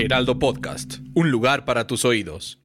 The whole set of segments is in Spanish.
Heraldo Podcast, un lugar para tus oídos.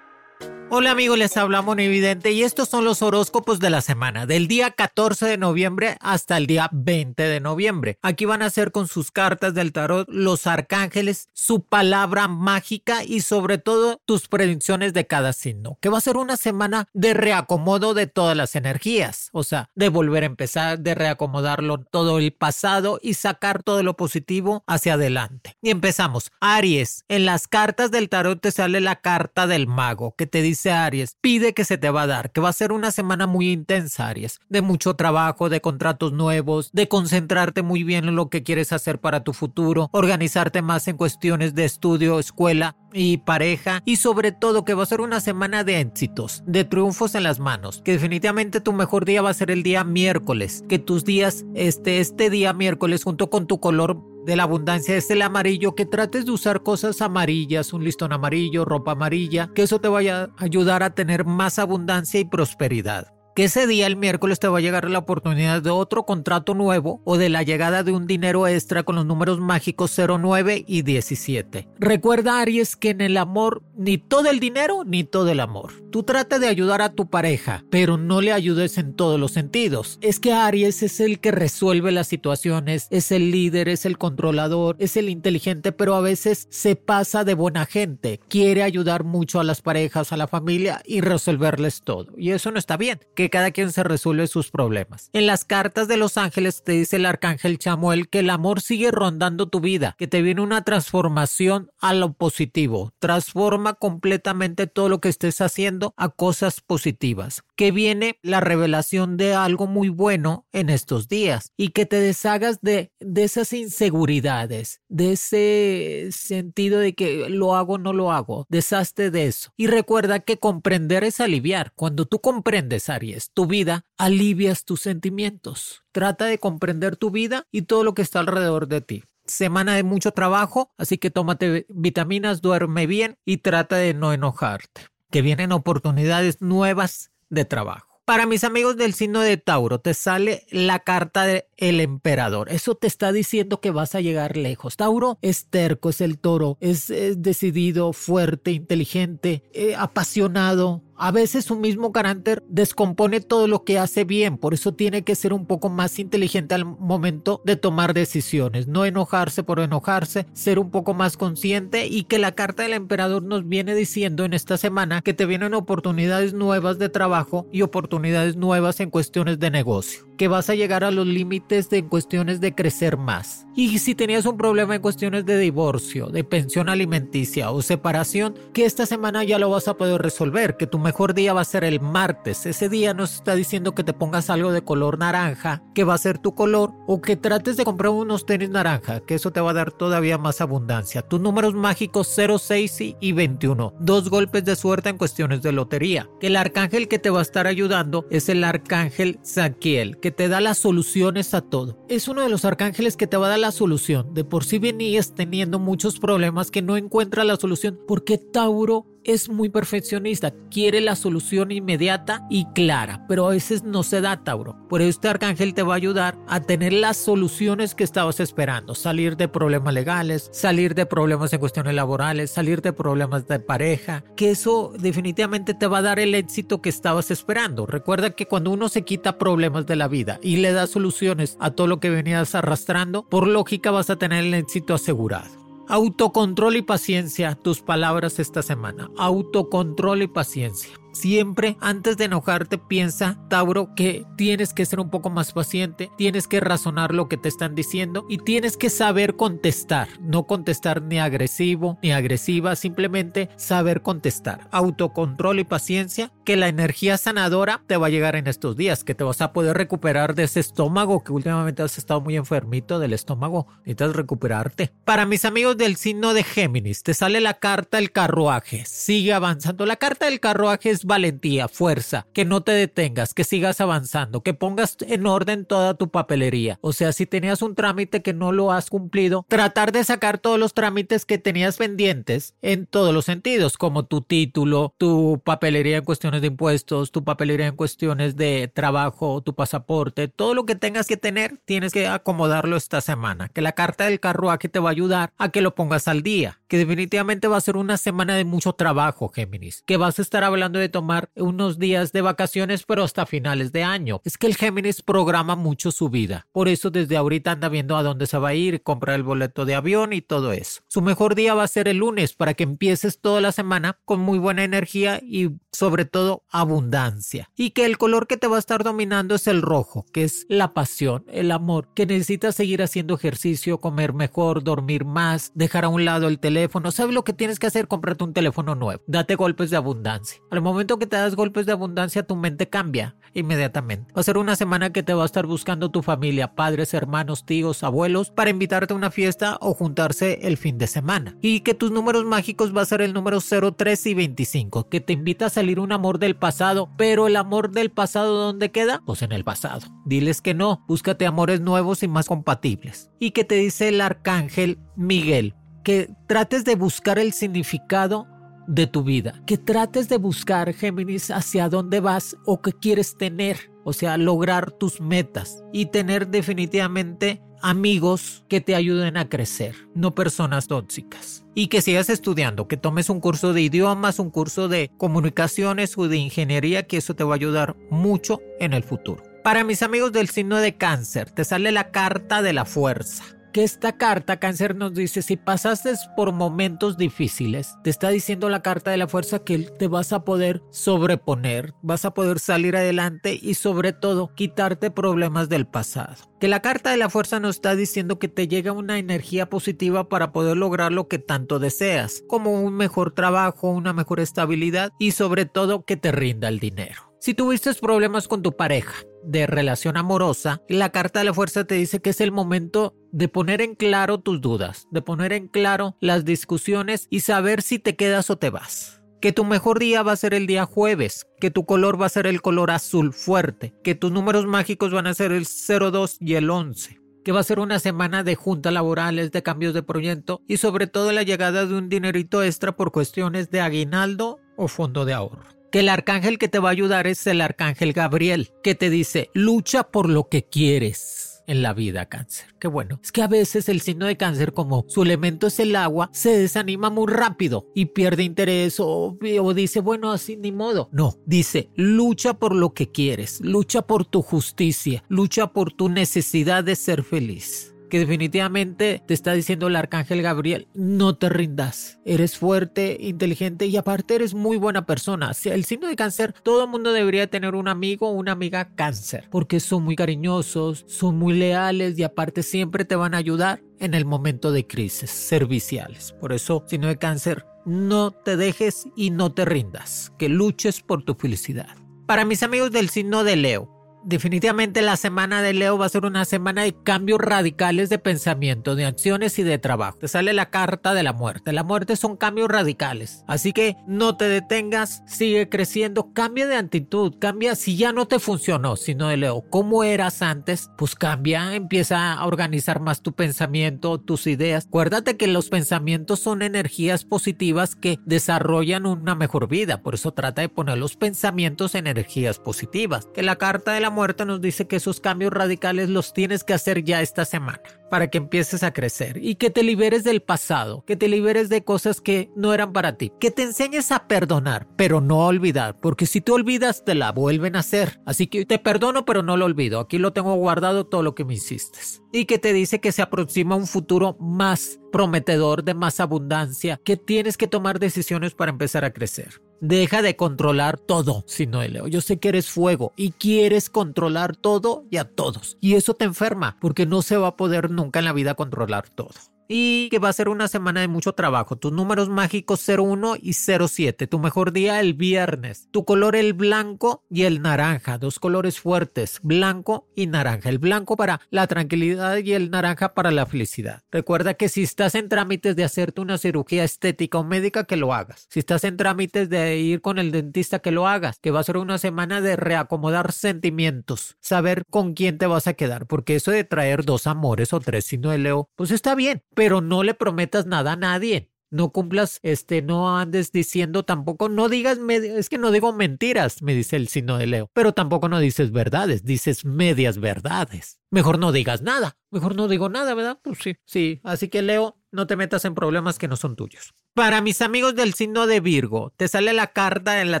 Hola amigos, les habla Evidente y estos son los horóscopos de la semana, del día 14 de noviembre hasta el día 20 de noviembre. Aquí van a ser con sus cartas del tarot los arcángeles, su palabra mágica y sobre todo tus predicciones de cada signo, que va a ser una semana de reacomodo de todas las energías, o sea, de volver a empezar, de reacomodarlo todo el pasado y sacar todo lo positivo hacia adelante. Y empezamos. Aries, en las cartas del tarot te sale la carta del mago, que te dice Aries, pide que se te va a dar, que va a ser una semana muy intensa, Aries, de mucho trabajo, de contratos nuevos, de concentrarte muy bien en lo que quieres hacer para tu futuro, organizarte más en cuestiones de estudio, escuela y pareja y sobre todo que va a ser una semana de éxitos, de triunfos en las manos, que definitivamente tu mejor día va a ser el día miércoles, que tus días, este, este día miércoles junto con tu color de la abundancia es el amarillo, que trates de usar cosas amarillas, un listón amarillo, ropa amarilla, que eso te vaya a ayudar a tener más abundancia y prosperidad ese día, el miércoles, te va a llegar la oportunidad de otro contrato nuevo o de la llegada de un dinero extra con los números mágicos 09 y 17. Recuerda, Aries, que en el amor ni todo el dinero ni todo el amor. Tú trata de ayudar a tu pareja, pero no le ayudes en todos los sentidos. Es que Aries es el que resuelve las situaciones, es el líder, es el controlador, es el inteligente, pero a veces se pasa de buena gente. Quiere ayudar mucho a las parejas, a la familia y resolverles todo. Y eso no está bien que cada quien se resuelve sus problemas. En las cartas de los ángeles te dice el arcángel Chamuel que el amor sigue rondando tu vida, que te viene una transformación a lo positivo. Transforma completamente todo lo que estés haciendo a cosas positivas. Que viene la revelación de algo muy bueno en estos días y que te deshagas de, de esas inseguridades, de ese sentido de que lo hago no lo hago. Deshazte de eso. Y recuerda que comprender es aliviar. Cuando tú comprendes, Ari, tu vida, alivias tus sentimientos. Trata de comprender tu vida y todo lo que está alrededor de ti. Semana de mucho trabajo, así que tómate vitaminas, duerme bien y trata de no enojarte. Que vienen oportunidades nuevas de trabajo. Para mis amigos del signo de Tauro, te sale la carta del emperador. Eso te está diciendo que vas a llegar lejos. Tauro es terco, es el toro, es, decidido, fuerte, inteligente, eh, apasionado, a veces su mismo carácter descompone todo lo que hace bien, por eso tiene que ser un poco más inteligente al momento de tomar decisiones, no enojarse por enojarse, ser un poco más consciente y que la carta del emperador nos viene diciendo en esta semana que te vienen oportunidades nuevas de trabajo y oportunidades nuevas en cuestiones de negocio, que vas a llegar a los límites en cuestiones de crecer más. Y si tenías un problema en cuestiones de divorcio, de pensión alimenticia o separación, que esta semana ya lo vas a poder resolver, que tu mejor día va a ser el martes. Ese día nos está diciendo que te pongas algo de color naranja, que va a ser tu color, o que trates de comprar unos tenis naranja, que eso te va a dar todavía más abundancia. Tus números mágicos 0, 6 y 21. Dos golpes de suerte en cuestiones de lotería. Que el arcángel que te va a estar ayudando es el arcángel Zaquiel, que te da las soluciones a todo. Es uno de los arcángeles que te va a dar la solución. De por sí venías teniendo muchos problemas que no encuentra la solución porque Tauro es muy perfeccionista, quiere la solución inmediata y clara, pero a veces no se da, Tauro. Por eso este arcángel te va a ayudar a tener las soluciones que estabas esperando, salir de problemas legales, salir de problemas en cuestiones laborales, salir de problemas de pareja, que eso definitivamente te va a dar el éxito que estabas esperando. Recuerda que cuando uno se quita problemas de la vida y le da soluciones a todo lo que venías arrastrando, por lógica vas a tener el éxito asegurado. Autocontrol y paciencia, tus palabras esta semana. Autocontrol y paciencia. Siempre antes de enojarte piensa, Tauro, que tienes que ser un poco más paciente, tienes que razonar lo que te están diciendo y tienes que saber contestar, no contestar ni agresivo ni agresiva, simplemente saber contestar. Autocontrol y paciencia, que la energía sanadora te va a llegar en estos días, que te vas a poder recuperar de ese estómago que últimamente has estado muy enfermito del estómago, necesitas recuperarte. Para mis amigos del signo de Géminis, te sale la carta el carruaje, sigue avanzando. La carta del carruaje es valentía, fuerza, que no te detengas, que sigas avanzando, que pongas en orden toda tu papelería. O sea, si tenías un trámite que no lo has cumplido, tratar de sacar todos los trámites que tenías pendientes en todos los sentidos, como tu título, tu papelería en cuestiones de impuestos, tu papelería en cuestiones de trabajo, tu pasaporte, todo lo que tengas que tener, tienes que acomodarlo esta semana. Que la carta del carruaje te va a ayudar a que lo pongas al día. Que definitivamente va a ser una semana de mucho trabajo, Géminis. Que vas a estar hablando de tomar unos días de vacaciones, pero hasta finales de año. Es que el Géminis programa mucho su vida. Por eso desde ahorita anda viendo a dónde se va a ir, comprar el boleto de avión y todo eso. Su mejor día va a ser el lunes para que empieces toda la semana con muy buena energía y sobre todo abundancia. Y que el color que te va a estar dominando es el rojo, que es la pasión, el amor, que necesitas seguir haciendo ejercicio, comer mejor, dormir más, dejar a un lado el teléfono. ¿Sabes lo que tienes que hacer? Comprarte un teléfono nuevo. Date golpes de abundancia. Al momento que te das golpes de abundancia, tu mente cambia inmediatamente. Va a ser una semana que te va a estar buscando tu familia, padres, hermanos, tíos, abuelos, para invitarte a una fiesta o juntarse el fin de semana. Y que tus números mágicos va a ser el número 0, 3 y 25, que te invita a salir un amor del pasado, pero el amor del pasado ¿dónde queda? Pues en el pasado. Diles que no, búscate amores nuevos y más compatibles. Y que te dice el arcángel Miguel, que trates de buscar el significado de tu vida, que trates de buscar, Géminis, hacia dónde vas o qué quieres tener, o sea, lograr tus metas y tener definitivamente amigos que te ayuden a crecer, no personas tóxicas. Y que sigas estudiando, que tomes un curso de idiomas, un curso de comunicaciones o de ingeniería, que eso te va a ayudar mucho en el futuro. Para mis amigos del signo de cáncer, te sale la carta de la fuerza que esta carta, cáncer, nos dice, si pasaste por momentos difíciles, te está diciendo la carta de la fuerza que te vas a poder sobreponer, vas a poder salir adelante y sobre todo quitarte problemas del pasado. Que la carta de la fuerza nos está diciendo que te llega una energía positiva para poder lograr lo que tanto deseas, como un mejor trabajo, una mejor estabilidad y sobre todo que te rinda el dinero. Si tuviste problemas con tu pareja de relación amorosa, la carta de la fuerza te dice que es el momento de poner en claro tus dudas, de poner en claro las discusiones y saber si te quedas o te vas. Que tu mejor día va a ser el día jueves, que tu color va a ser el color azul fuerte, que tus números mágicos van a ser el 02 y el 11 que va a ser una semana de juntas laborales, de cambios de proyecto y sobre todo la llegada de un dinerito extra por cuestiones de aguinaldo o fondo de ahorro que el arcángel que te va a ayudar es el arcángel Gabriel, que te dice, lucha por lo que quieres en la vida cáncer. Qué bueno. Es que a veces el signo de cáncer, como su elemento es el agua, se desanima muy rápido y pierde interés o, o, dice, bueno, así ni modo. No, dice, lucha por lo que quieres, lucha por tu justicia, lucha por tu necesidad de ser feliz que definitivamente te está diciendo el arcángel Gabriel, no te rindas, eres fuerte, inteligente y aparte eres muy buena persona. El signo de cáncer, todo el mundo debería tener un amigo o una amiga cáncer, porque son muy cariñosos, son muy leales y aparte siempre te van a ayudar en el momento de crisis serviciales. Por eso, signo de cáncer, no te dejes y no te rindas, que luches por tu felicidad. Para mis amigos del signo de Leo, Definitivamente la semana de Leo va a ser una semana de cambios radicales de pensamiento, de acciones y de trabajo. Te sale la carta de la muerte. La muerte son cambios radicales. Así que no te detengas, sigue creciendo, cambia de actitud, cambia si ya no te funcionó, sino de Leo, ¿cómo eras antes? Pues cambia, empieza a organizar más tu pensamiento, tus ideas. Acuérdate que los pensamientos son energías positivas que desarrollan una mejor vida. Por eso trata de poner los pensamientos en energías positivas. Que la carta de la muerte nos dice que esos cambios radicales los tienes que hacer ya esta semana para que empieces a crecer y que te liberes del pasado, que te liberes de cosas que no eran para ti, que te enseñes a perdonar, pero no a olvidar, porque si te olvidas te la vuelven a hacer. Así que te perdono, pero no lo olvido. Aquí lo tengo guardado todo lo que me hiciste. Y que te dice que se aproxima un futuro más prometedor de más abundancia, que tienes que tomar decisiones para empezar a crecer Deja de controlar todo, signo de Leo. Yo sé que eres fuego y quieres controlar todo y a todos. Y eso te enferma, porque no se va a poder nunca en la vida controlar todo y que va a ser una semana de mucho trabajo. Tus números mágicos 01 y 07. Tu mejor día el viernes. Tu color el blanco y el naranja. Dos colores fuertes, blanco y naranja. El blanco para la tranquilidad y el naranja para la felicidad. Recuerda que si estás en trámites de hacerte una cirugía estética o médica, que lo hagas. Si estás en trámites de ir con el dentista, que lo hagas. Que va a ser una semana de reacomodar sentimientos. Saber con quién te vas a quedar. Porque eso de traer dos amores o tres signos de Leo, pues está bien pero no le prometas nada a nadie. No cumplas, este, no andes diciendo tampoco, no digas, es que no digo mentiras, me dice el signo de Leo, pero tampoco no dices verdades, dices medias verdades. Mejor no digas nada, mejor no digo nada, ¿verdad? Pues sí, sí. Así que Leo, no te metas en problemas que no son tuyos. Para mis amigos del signo de Virgo, te sale la carta de la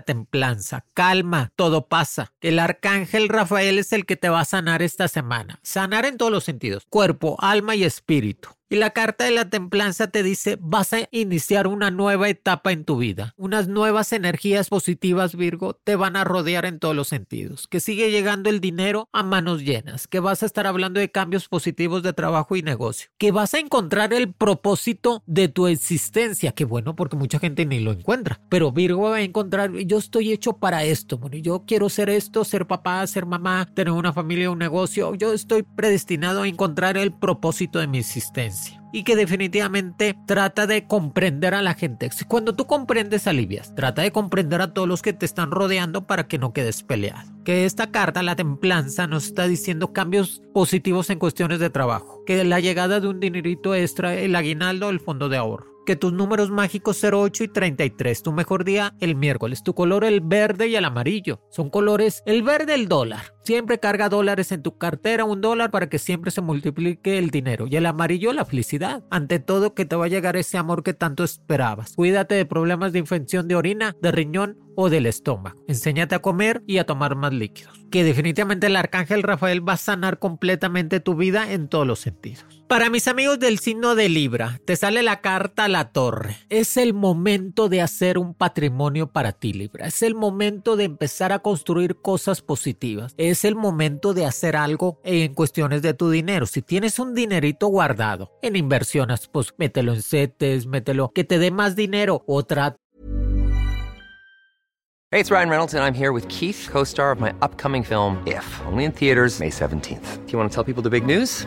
templanza. Calma, todo pasa. El arcángel Rafael es el que te va a sanar esta semana. Sanar en todos los sentidos, cuerpo, alma y espíritu. Y la carta de la templanza te dice, vas a iniciar una nueva etapa en tu vida. Unas nuevas energías positivas, Virgo, te van a rodear en todos los sentidos. Que sigue llegando el dinero a manos llenas. Que vas a estar hablando de cambios positivos de trabajo y negocio. Que vas a encontrar el propósito de tu existencia. Que bueno, porque mucha gente ni lo encuentra. Pero Virgo va a encontrar, yo estoy hecho para esto. Bueno, yo quiero ser esto, ser papá, ser mamá, tener una familia, un negocio. Yo estoy predestinado a encontrar el propósito de mi existencia y que definitivamente trata de comprender a la gente. Cuando tú comprendes, alivias. Trata de comprender a todos los que te están rodeando para que no quedes peleado. Que esta carta, la templanza, nos está diciendo cambios positivos en cuestiones de trabajo. Que la llegada de un dinerito extra, el aguinaldo, el fondo de ahorro que tus números mágicos 08 y 33. Tu mejor día el miércoles. Tu color el verde y el amarillo. Son colores el verde el dólar. Siempre carga dólares en tu cartera, un dólar para que siempre se multiplique el dinero. Y el amarillo la felicidad. Ante todo que te va a llegar ese amor que tanto esperabas. Cuídate de problemas de infección de orina, de riñón o del estómago. Enséñate a comer y a tomar más líquidos. Que definitivamente el arcángel Rafael va a sanar completamente tu vida en todos los sentidos. Para mis amigos del signo de Libra, te sale la carta a la torre. Es el momento de hacer un patrimonio para ti, Libra. Es el momento de empezar a construir cosas positivas. Es el momento de hacer algo en cuestiones de tu dinero. Si tienes un dinerito guardado en inversiones, pues mételo en CETES, mételo que te dé más dinero. Otra. Hey, it's Ryan Reynolds and I'm here with Keith, co-star of my upcoming film If, only in theaters May 17th. Do you want to tell people the big news?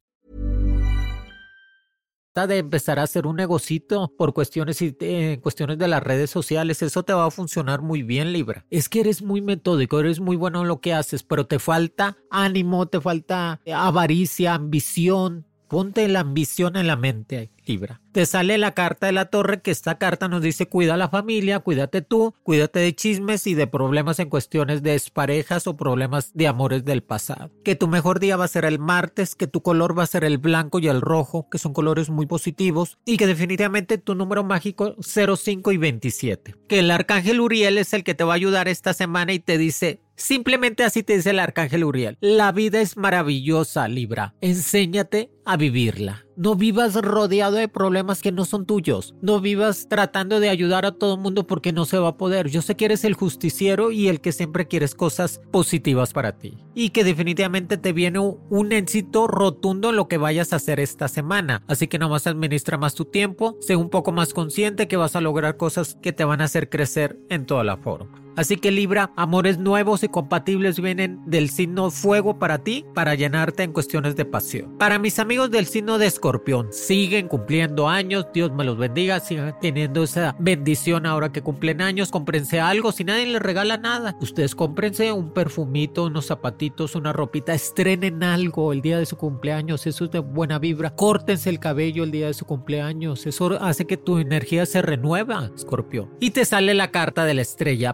de empezar a hacer un negocito por cuestiones, eh, cuestiones de las redes sociales, eso te va a funcionar muy bien, Libra. Es que eres muy metódico, eres muy bueno en lo que haces, pero te falta ánimo, te falta avaricia, ambición. Ponte la ambición en la mente, Libra. Te sale la carta de la torre, que esta carta nos dice cuida a la familia, cuídate tú, cuídate de chismes y de problemas en cuestiones de parejas o problemas de amores del pasado. Que tu mejor día va a ser el martes, que tu color va a ser el blanco y el rojo, que son colores muy positivos, y que definitivamente tu número mágico 05 y 27. Que el arcángel Uriel es el que te va a ayudar esta semana y te dice Simplemente así te dice el arcángel Uriel. La vida es maravillosa, Libra. Enséñate a vivirla. No vivas rodeado de problemas que no son tuyos. No vivas tratando de ayudar a todo el mundo porque no se va a poder. Yo sé que eres el justiciero y el que siempre quieres cosas positivas para ti. Y que definitivamente te viene un éxito rotundo en lo que vayas a hacer esta semana. Así que nomás administra más tu tiempo, sé un poco más consciente que vas a lograr cosas que te van a hacer crecer en toda la forma. Así que Libra, amores nuevos y compatibles vienen del signo fuego para ti, para llenarte en cuestiones de pasión. Para mis amigos del signo de escorpión, siguen cumpliendo años, Dios me los bendiga, sigan teniendo esa bendición ahora que cumplen años, cómprense algo, si nadie les regala nada, ustedes cómprense un perfumito, unos zapatitos, una ropita, estrenen algo el día de su cumpleaños, eso es de buena vibra, córtense el cabello el día de su cumpleaños, eso hace que tu energía se renueva, escorpión. Y te sale la carta de la estrella,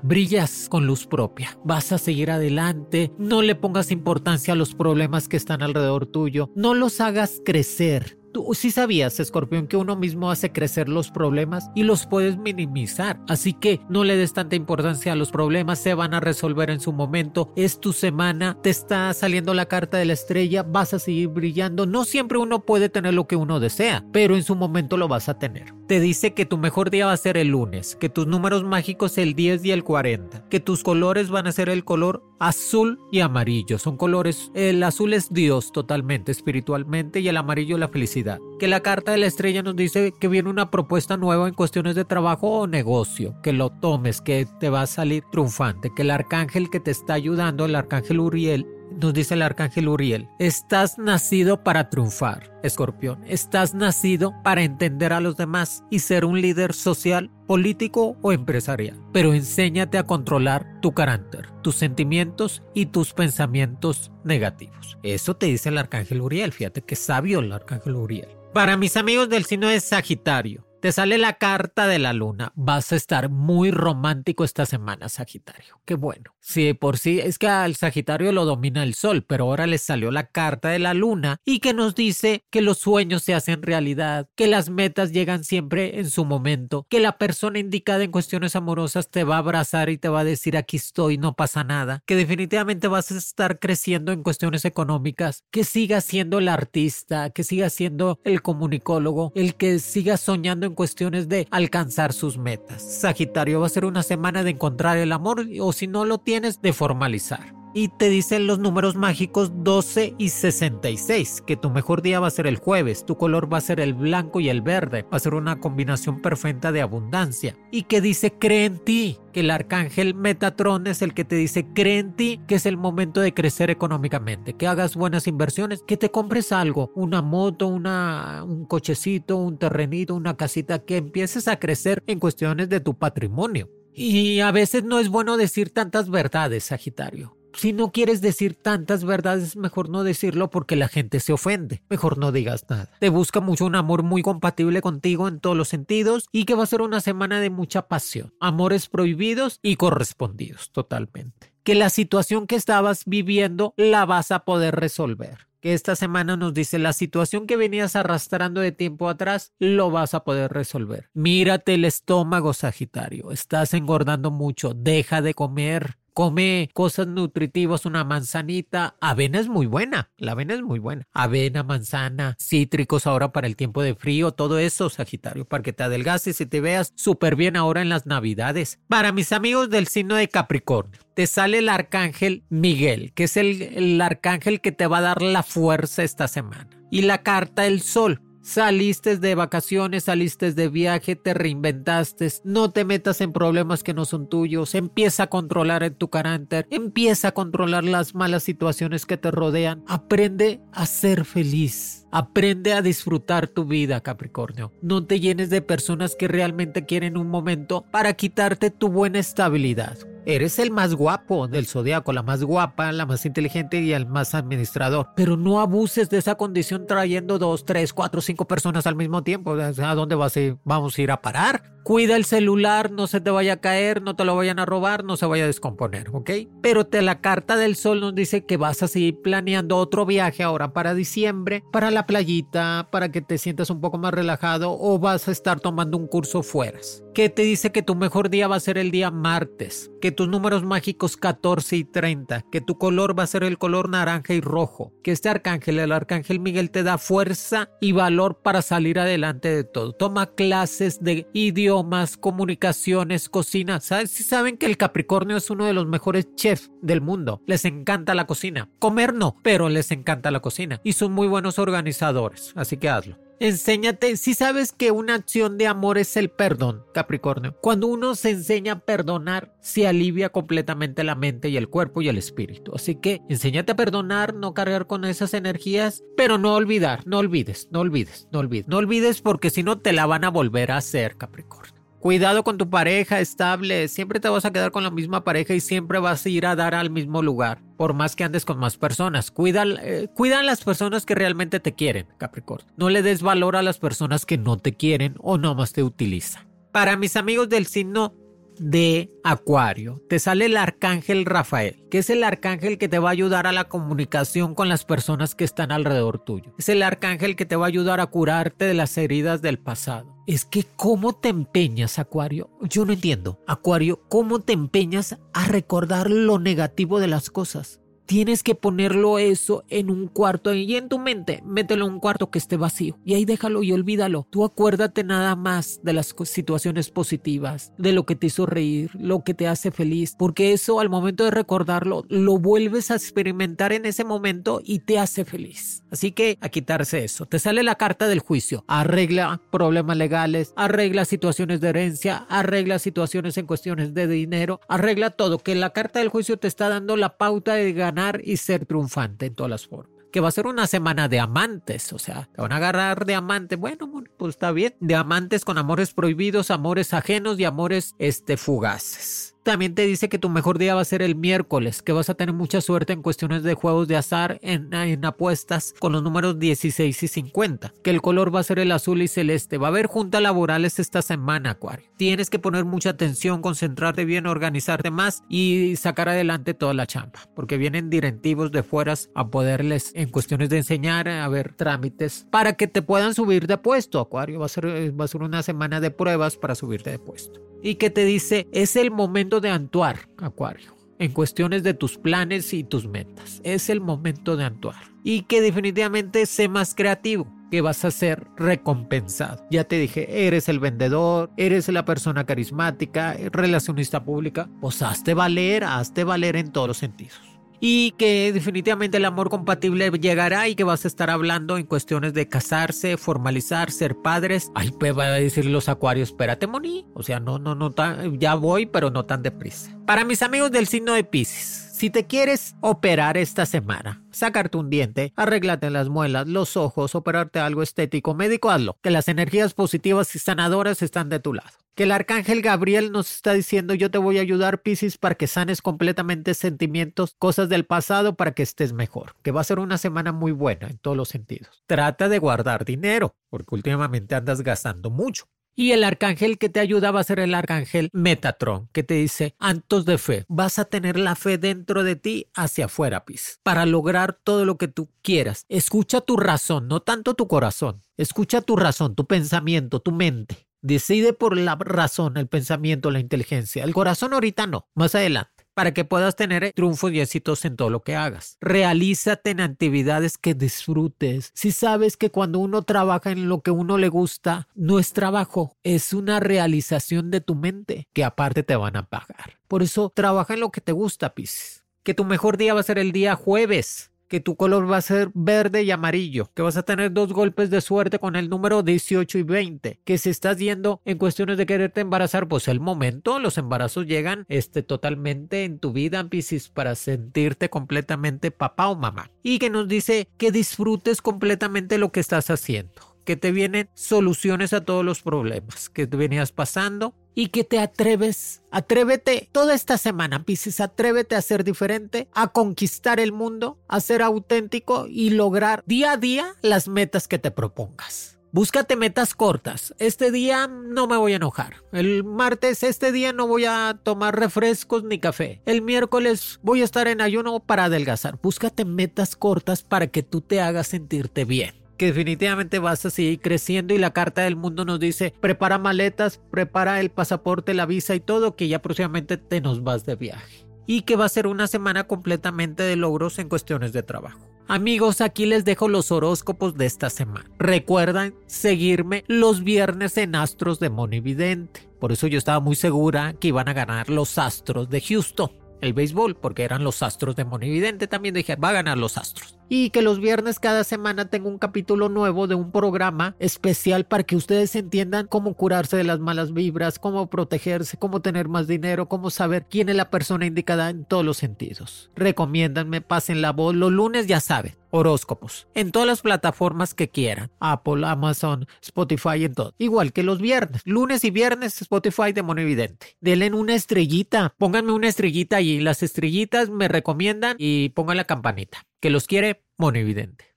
con luz propia. Vas a seguir adelante, no le pongas importancia a los problemas que están alrededor tuyo, no los hagas crecer. Tú sí sabías, escorpión, que uno mismo hace crecer los problemas y los puedes minimizar. Así que no le des tanta importancia a los problemas, se van a resolver en su momento. Es tu semana, te está saliendo la carta de la estrella, vas a seguir brillando. No siempre uno puede tener lo que uno desea, pero en su momento lo vas a tener. Te dice que tu mejor día va a ser el lunes, que tus números mágicos el 10 y el 40, que tus colores van a ser el color azul y amarillo. Son colores, el azul es Dios totalmente, espiritualmente, y el amarillo la felicidad que la carta de la estrella nos dice que viene una propuesta nueva en cuestiones de trabajo o negocio, que lo tomes, que te va a salir triunfante, que el arcángel que te está ayudando, el arcángel Uriel, nos dice el arcángel Uriel, estás nacido para triunfar, escorpión, estás nacido para entender a los demás y ser un líder social, político o empresarial, pero enséñate a controlar tu carácter, tus sentimientos y tus pensamientos negativos. Eso te dice el arcángel Uriel, fíjate que sabio el arcángel Uriel. Para mis amigos del signo de Sagitario, te sale la carta de la luna. Vas a estar muy romántico esta semana, Sagitario. Qué bueno. Sí, por sí es que al Sagitario lo domina el sol, pero ahora le salió la carta de la luna y que nos dice que los sueños se hacen realidad, que las metas llegan siempre en su momento, que la persona indicada en cuestiones amorosas te va a abrazar y te va a decir aquí estoy, no pasa nada, que definitivamente vas a estar creciendo en cuestiones económicas, que sigas siendo el artista, que sigas siendo el comunicólogo, el que siga soñando en cuestiones de alcanzar sus metas. Sagitario va a ser una semana de encontrar el amor o si no lo tienes, de formalizar y te dicen los números mágicos 12 y 66, que tu mejor día va a ser el jueves, tu color va a ser el blanco y el verde, va a ser una combinación perfecta de abundancia y que dice cree en ti, que el arcángel Metatron es el que te dice cree en ti, que es el momento de crecer económicamente, que hagas buenas inversiones, que te compres algo, una moto, una, un cochecito, un terrenito, una casita, que empieces a crecer en cuestiones de tu patrimonio. Y a veces no es bueno decir tantas verdades, Sagitario si no quieres decir tantas verdades, mejor no decirlo porque la gente se ofende. Mejor no digas nada. Te busca mucho un amor muy compatible contigo en todos los sentidos y que va a ser una semana de mucha pasión. Amores prohibidos y correspondidos totalmente. Que la situación que estabas viviendo la vas a poder resolver que esta semana nos dice la situación que venías arrastrando de tiempo atrás, lo vas a poder resolver. Mírate el estómago, Sagitario, estás engordando mucho, deja de comer, come cosas nutritivas, una manzanita. Avena es muy buena, la avena es muy buena. Avena, manzana, cítricos ahora para el tiempo de frío, todo eso, Sagitario, para que te adelgaces y te veas súper bien ahora en las Navidades. Para mis amigos del signo de Capricornio, te sale el arcángel Miguel, que es el, el arcángel que te va a dar la fuerza esta semana. Y la carta El Sol, Saliste de vacaciones, saliste de viaje, te reinventaste, no te metas en problemas que no son tuyos, empieza a controlar en tu carácter, empieza a controlar las malas situaciones que te rodean, aprende a ser feliz. Aprende a disfrutar tu vida, Capricornio. No te llenes de personas que realmente quieren un momento para quitarte tu buena estabilidad. Eres el más guapo del zodiaco, la más guapa, la más inteligente y el más administrador. Pero no abuses de esa condición trayendo dos, tres, cuatro, cinco personas al mismo tiempo. ¿A dónde vas a vamos a ir a parar? Cuida el celular, no se te vaya a caer, no te lo vayan a robar, no se vaya a descomponer, ¿ok? Pero te la carta del sol nos dice que vas a seguir planeando otro viaje ahora para diciembre, para la playita, para que te sientas un poco más relajado o vas a estar tomando un curso fueras que te dice que tu mejor día va a ser el día martes, que tus números mágicos 14 y 30, que tu color va a ser el color naranja y rojo, que este arcángel, el arcángel Miguel, te da fuerza y valor para salir adelante de todo. Toma clases de idiomas, comunicaciones, cocina. Si saben que el Capricornio es uno de los mejores chefs del mundo. Les encanta la cocina. Comer no, pero les encanta la cocina. Y son muy buenos organizadores. Así que hazlo. Enséñate, si sabes que una acción de amor es el perdón, Capricornio. Cuando uno se enseña a perdonar, se alivia completamente la mente y el cuerpo y el espíritu. Así que enséñate a perdonar, no cargar con esas energías, pero no olvidar, no olvides, no olvides, no olvides, no olvides porque si no te la van a volver a hacer, Capricornio. Cuidado con tu pareja estable, siempre te vas a quedar con la misma pareja y siempre vas a ir a dar al mismo lugar, por más que andes con más personas. Cuida, eh, cuida a las personas que realmente te quieren, Capricornio. No le des valor a las personas que no te quieren o no más te utilizan. Para mis amigos del signo de Acuario, te sale el arcángel Rafael, que es el arcángel que te va a ayudar a la comunicación con las personas que están alrededor tuyo. Es el arcángel que te va a ayudar a curarte de las heridas del pasado. Es que cómo te empeñas, Acuario. Yo no entiendo. Acuario, ¿cómo te empeñas a recordar lo negativo de las cosas? Tienes que ponerlo eso en un cuarto y en tu mente, mételo en un cuarto que esté vacío y ahí déjalo y olvídalo. Tú acuérdate nada más de las situaciones positivas, de lo que te hizo reír, lo que te hace feliz, porque eso al momento de recordarlo lo vuelves a experimentar en ese momento y te hace feliz. Así que a quitarse eso. Te sale la carta del juicio. Arregla problemas legales, arregla situaciones de herencia, arregla situaciones en cuestiones de dinero, arregla todo. Que la carta del juicio te está dando la pauta de ganar y ser triunfante en todas las formas. Que va a ser una semana de amantes, o sea, te van a agarrar de amante. Bueno, pues está bien. De amantes con amores prohibidos, amores ajenos y amores este, fugaces. También te dice que tu mejor día va a ser el miércoles, que vas a tener mucha suerte en cuestiones de juegos de azar, en, apuestas con los números 16 y 50, que el color va a ser el azul y celeste. Va a haber juntas laborales esta semana, Acuario. Tienes que poner mucha atención, concentrarte bien, organizarte más y sacar adelante toda la chamba, porque vienen directivos de fueras a poderles en cuestiones de enseñar, a ver trámites para que te puedan subir de puesto, Acuario. Va a ser, va a ser una semana de pruebas para subirte de puesto y que te dice es el momento de actuar, Acuario, en cuestiones de tus planes y tus metas. Es el momento de actuar y que definitivamente sé más creativo que vas a ser recompensado. Ya te dije, eres el vendedor, eres la persona carismática, relacionista pública, pues hazte valer, hazte valer en todos los sentidos y que definitivamente el amor compatible llegará y que vas a estar hablando en cuestiones de casarse, formalizar, ser padres. Ay, pues va a decir los acuarios, espérate, Moni. O sea, no, no, no, ya voy, pero no tan deprisa. Para mis amigos del signo de Pisces. Si te quieres operar esta semana, sacarte un diente, arréglate las muelas, los ojos, operarte algo estético, médico, hazlo. Que las energías positivas y sanadoras están de tu lado que el arcángel Gabriel nos está diciendo yo te voy a ayudar Piscis para que sanes completamente sentimientos, cosas del pasado para que estés mejor, que va a ser una semana muy buena en todos los sentidos. Trata de guardar dinero, porque últimamente andas gastando mucho. Y el arcángel que te ayuda va a ser el arcángel Metatron, que te dice, antos de fe, vas a tener la fe dentro de ti hacia afuera, Pis, para lograr todo lo que tú quieras. Escucha tu razón, no tanto tu corazón. Escucha tu razón, tu pensamiento, tu mente. Decide por la razón, el pensamiento, la inteligencia. El corazón ahorita no, más adelante para que puedas tener triunfos y éxitos en todo lo que hagas. Realízate en actividades que disfrutes. Si sabes que cuando uno trabaja en lo que uno le gusta, no es trabajo, es una realización de tu mente que aparte te van a pagar. Por eso trabaja en lo que te gusta, Pisces. Que tu mejor día va a ser el día jueves que tu color va a ser verde y amarillo, que vas a tener dos golpes de suerte con el número 18 y 20, que si estás yendo en cuestiones de quererte embarazar, pues el momento, los embarazos llegan este, totalmente en tu vida, Piscis, para sentirte completamente papá o mamá. Y que nos dice que disfrutes completamente lo que estás haciendo, que te vienen soluciones a todos los problemas que te venías pasando y que te atreves, atrévete toda esta semana, Pisces, atrévete a ser diferente, a conquistar el mundo, a ser auténtico y lograr día a día las metas que te propongas. Búscate metas cortas. Este día no me voy a enojar. El martes, este día no voy a tomar refrescos ni café. El miércoles voy a estar en ayuno para adelgazar. Búscate metas cortas para que tú te hagas sentirte bien que definitivamente vas a seguir creciendo y la carta del mundo nos dice, prepara maletas, prepara el pasaporte, la visa y todo, que ya próximamente te nos vas de viaje. Y que va a ser una semana completamente de logros en cuestiones de trabajo. Amigos, aquí les dejo los horóscopos de esta semana. Recuerden seguirme los viernes en Astros de Monividente. Por eso yo estaba muy segura que iban a ganar los Astros de Houston el béisbol, porque eran los astros de Monividente. También dije, va a ganar los astros. Y que los viernes cada semana tengo un capítulo nuevo de un programa especial para que ustedes entiendan cómo curarse de las malas vibras, cómo protegerse, cómo tener más dinero, cómo saber quién es la persona indicada en todos los sentidos. Recomiéndanme, pasen la voz. Los lunes ya saben, horóscopos. En todas las plataformas que quieran. Apple, Amazon, Spotify, en todo. Igual que los viernes. Lunes y viernes Spotify de Mono Evidente. Denle una estrellita. Pónganme una estrellita allí. Las estrellitas me recomiendan y pongan la campanita que los quiere Monividente.